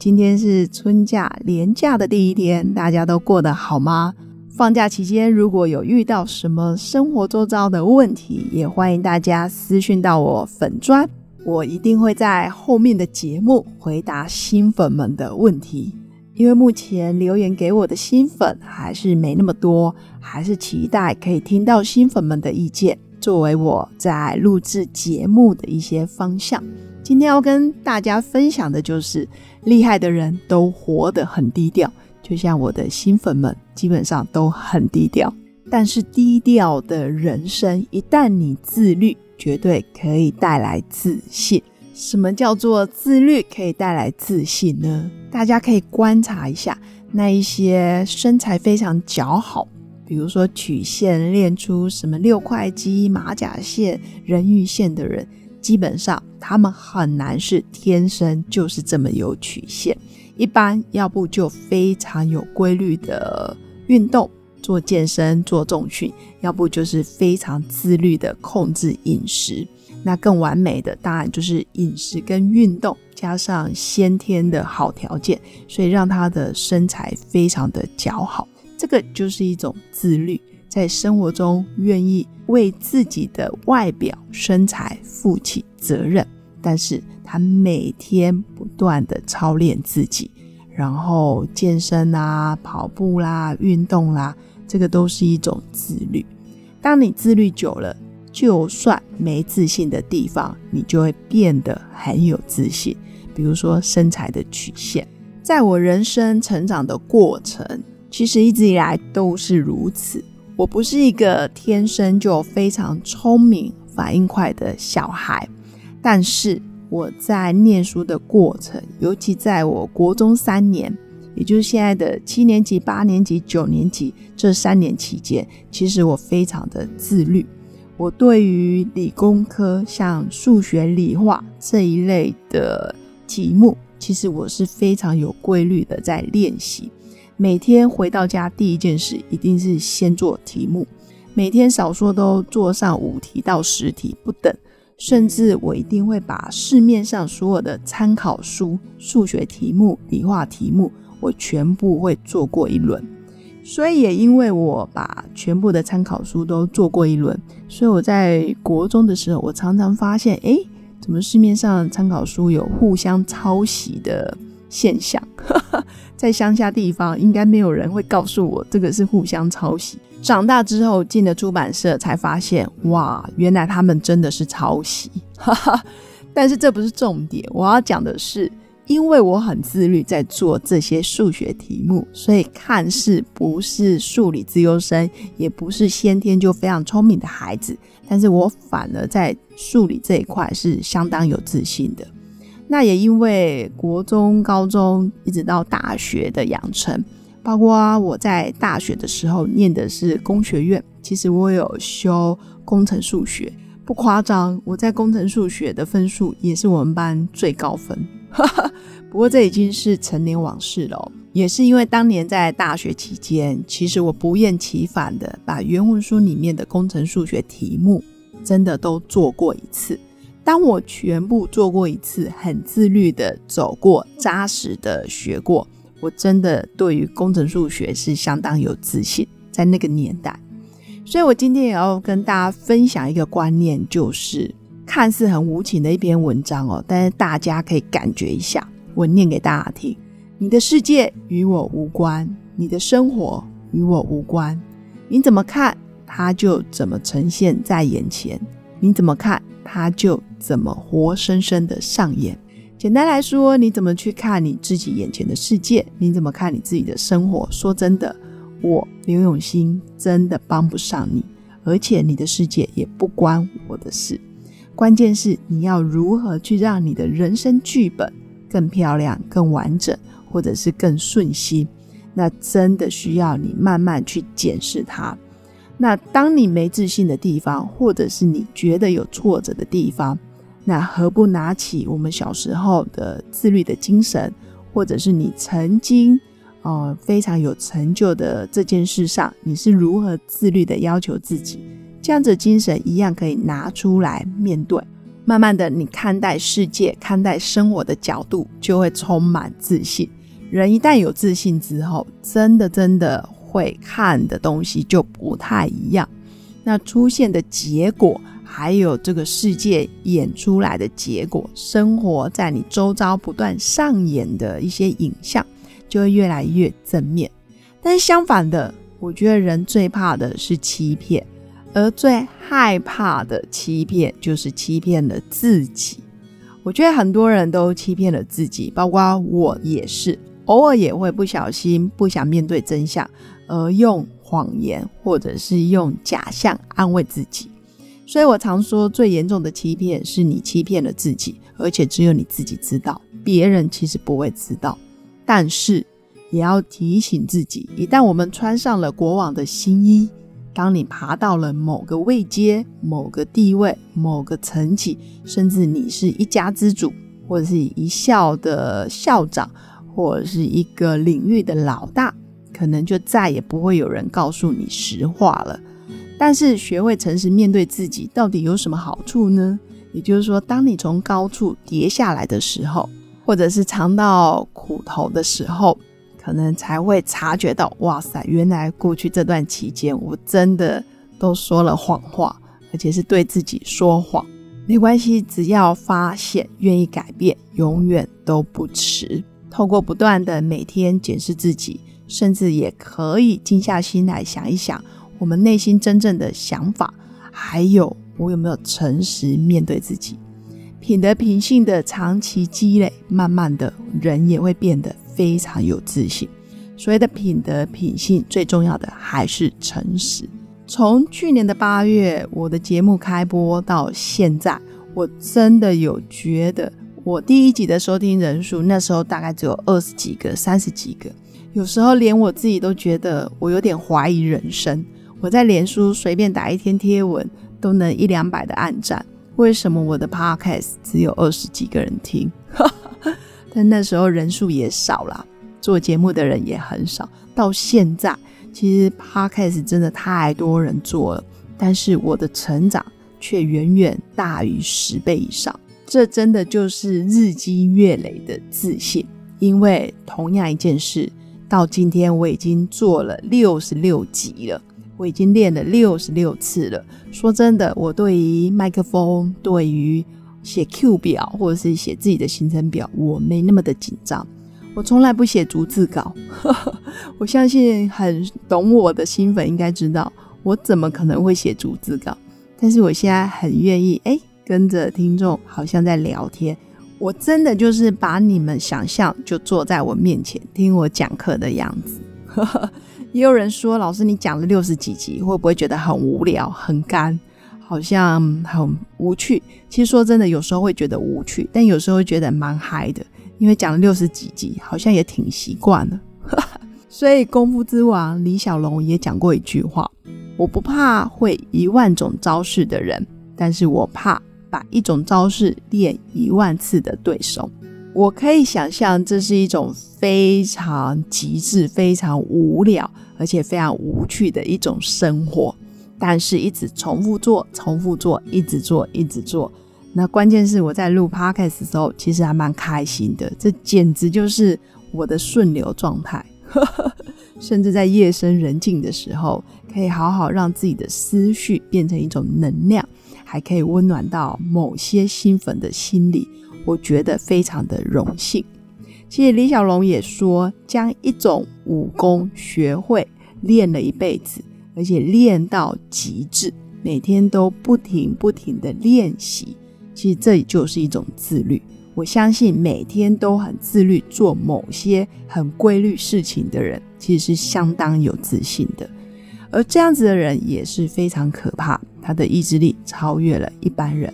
今天是春假连假的第一天，大家都过得好吗？放假期间如果有遇到什么生活周遭的问题，也欢迎大家私讯到我粉砖，我一定会在后面的节目回答新粉们的问题。因为目前留言给我的新粉还是没那么多，还是期待可以听到新粉们的意见，作为我在录制节目的一些方向。今天要跟大家分享的就是，厉害的人都活得很低调，就像我的新粉们，基本上都很低调。但是低调的人生，一旦你自律，绝对可以带来自信。什么叫做自律可以带来自信呢？大家可以观察一下那一些身材非常姣好，比如说曲线练出什么六块肌、马甲线、人鱼线的人。基本上，他们很难是天生就是这么有曲线。一般要不就非常有规律的运动，做健身、做重训；要不就是非常自律的控制饮食。那更完美的，当然就是饮食跟运动加上先天的好条件，所以让他的身材非常的姣好。这个就是一种自律。在生活中愿意为自己的外表身材负起责任，但是他每天不断的操练自己，然后健身啊、跑步啦、运动啦，这个都是一种自律。当你自律久了，就算没自信的地方，你就会变得很有自信。比如说身材的曲线，在我人生成长的过程，其实一直以来都是如此。我不是一个天生就非常聪明、反应快的小孩，但是我在念书的过程，尤其在我国中三年，也就是现在的七年级、八年级、九年级这三年期间，其实我非常的自律。我对于理工科，像数学、理化这一类的题目，其实我是非常有规律的在练习。每天回到家，第一件事一定是先做题目。每天少说都做上五题到十题不等，甚至我一定会把市面上所有的参考书、数学题目、理化题目，我全部会做过一轮。所以也因为我把全部的参考书都做过一轮，所以我在国中的时候，我常常发现，哎，怎么市面上参考书有互相抄袭的？现象，在乡下地方应该没有人会告诉我这个是互相抄袭。长大之后进了出版社，才发现哇，原来他们真的是抄袭。哈哈但是这不是重点，我要讲的是，因为我很自律，在做这些数学题目，所以看似不是数理自优生，也不是先天就非常聪明的孩子，但是我反而在数理这一块是相当有自信的。那也因为国中、高中一直到大学的养成，包括我在大学的时候念的是工学院，其实我有修工程数学，不夸张，我在工程数学的分数也是我们班最高分。不过这已经是成年往事了，也是因为当年在大学期间，其实我不厌其烦的把原文书里面的工程数学题目真的都做过一次。当我全部做过一次，很自律的走过，扎实的学过，我真的对于工程数学是相当有自信。在那个年代，所以我今天也要跟大家分享一个观念，就是看似很无情的一篇文章哦，但是大家可以感觉一下，我念给大家听：你的世界与我无关，你的生活与我无关，你怎么看，它就怎么呈现在眼前。你怎么看，它就怎么活生生的上演。简单来说，你怎么去看你自己眼前的世界？你怎么看你自己的生活？说真的，我刘永新真的帮不上你，而且你的世界也不关我的事。关键是你要如何去让你的人生剧本更漂亮、更完整，或者是更顺心。那真的需要你慢慢去检视它。那当你没自信的地方，或者是你觉得有挫折的地方，那何不拿起我们小时候的自律的精神，或者是你曾经呃非常有成就的这件事上，你是如何自律的要求自己，这样子精神一样可以拿出来面对。慢慢的，你看待世界、看待生活的角度就会充满自信。人一旦有自信之后，真的真的。会看的东西就不太一样，那出现的结果，还有这个世界演出来的结果，生活在你周遭不断上演的一些影像，就会越来越正面。但是相反的，我觉得人最怕的是欺骗，而最害怕的欺骗就是欺骗了自己。我觉得很多人都欺骗了自己，包括我也是，偶尔也会不小心不想面对真相。而用谎言或者是用假象安慰自己，所以我常说最严重的欺骗是你欺骗了自己，而且只有你自己知道，别人其实不会知道。但是也要提醒自己，一旦我们穿上了国王的新衣，当你爬到了某个位阶、某个地位、某个层级，甚至你是一家之主，或者是一校的校长，或者是一个领域的老大。可能就再也不会有人告诉你实话了。但是学会诚实面对自己，到底有什么好处呢？也就是说，当你从高处跌下来的时候，或者是尝到苦头的时候，可能才会察觉到，哇塞，原来过去这段期间，我真的都说了谎话，而且是对自己说谎。没关系，只要发现，愿意改变，永远都不迟。透过不断的每天检视自己。甚至也可以静下心来想一想，我们内心真正的想法，还有我有没有诚实面对自己，品德品性的长期积累，慢慢的人也会变得非常有自信。所谓的品德品性，最重要的还是诚实。从去年的八月，我的节目开播到现在，我真的有觉得，我第一集的收听人数，那时候大概只有二十几个、三十几个。有时候连我自己都觉得我有点怀疑人生。我在脸书随便打一天贴文都能一两百的暗赞，为什么我的 podcast 只有二十几个人听？但那时候人数也少了，做节目的人也很少。到现在，其实 podcast 真的太多人做了，但是我的成长却远远大于十倍以上。这真的就是日积月累的自信，因为同样一件事。到今天我已经做了六十六集了，我已经练了六十六次了。说真的，我对于麦克风、对于写 Q 表或者是写自己的行程表，我没那么的紧张。我从来不写逐字稿。我相信很懂我的新粉应该知道，我怎么可能会写逐字稿？但是我现在很愿意，哎，跟着听众好像在聊天。我真的就是把你们想象就坐在我面前听我讲课的样子。也有人说，老师你讲了六十几集，会不会觉得很无聊、很干，好像很无趣？其实说真的，有时候会觉得无趣，但有时候会觉得蛮嗨的，因为讲了六十几集，好像也挺习惯了。所以功夫之王李小龙也讲过一句话：我不怕会一万种招式的人，但是我怕。把一种招式练一万次的对手，我可以想象这是一种非常极致、非常无聊，而且非常无趣的一种生活。但是，一直重复做、重复做、一直做、一直做。那关键是我在录 podcast 的时候，其实还蛮开心的。这简直就是我的顺流状态。甚至在夜深人静的时候，可以好好让自己的思绪变成一种能量。还可以温暖到某些新粉的心里，我觉得非常的荣幸。其实李小龙也说，将一种武功学会，练了一辈子，而且练到极致，每天都不停不停的练习。其实这就是一种自律。我相信每天都很自律做某些很规律事情的人，其实是相当有自信的。而这样子的人也是非常可怕。他的意志力超越了一般人，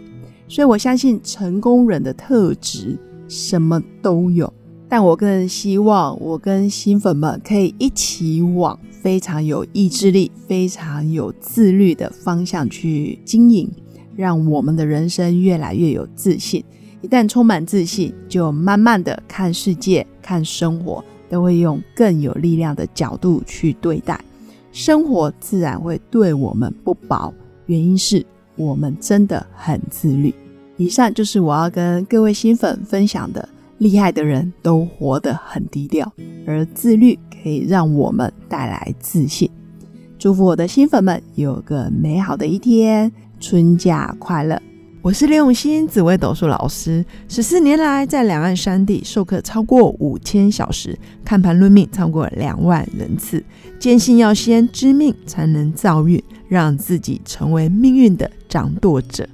所以我相信成功人的特质什么都有，但我更希望我跟新粉们可以一起往非常有意志力、非常有自律的方向去经营，让我们的人生越来越有自信。一旦充满自信，就慢慢的看世界、看生活，都会用更有力量的角度去对待，生活自然会对我们不薄。原因是我们真的很自律。以上就是我要跟各位新粉分享的。厉害的人都活得很低调，而自律可以让我们带来自信。祝福我的新粉们有个美好的一天，春假快乐！我是刘永新，紫薇斗数老师，十四年来在两岸山地授课超过五千小时，看盘论命超过两万人次，坚信要先知命才能造运，让自己成为命运的掌舵者。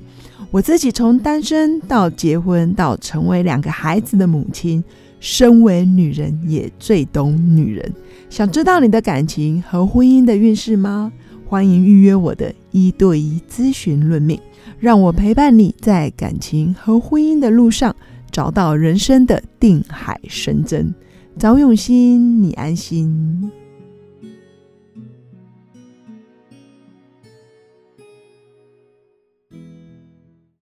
我自己从单身到结婚，到成为两个孩子的母亲，身为女人也最懂女人。想知道你的感情和婚姻的运势吗？欢迎预约我的一对一咨询论命，让我陪伴你在感情和婚姻的路上找到人生的定海神针。找永新，你安心。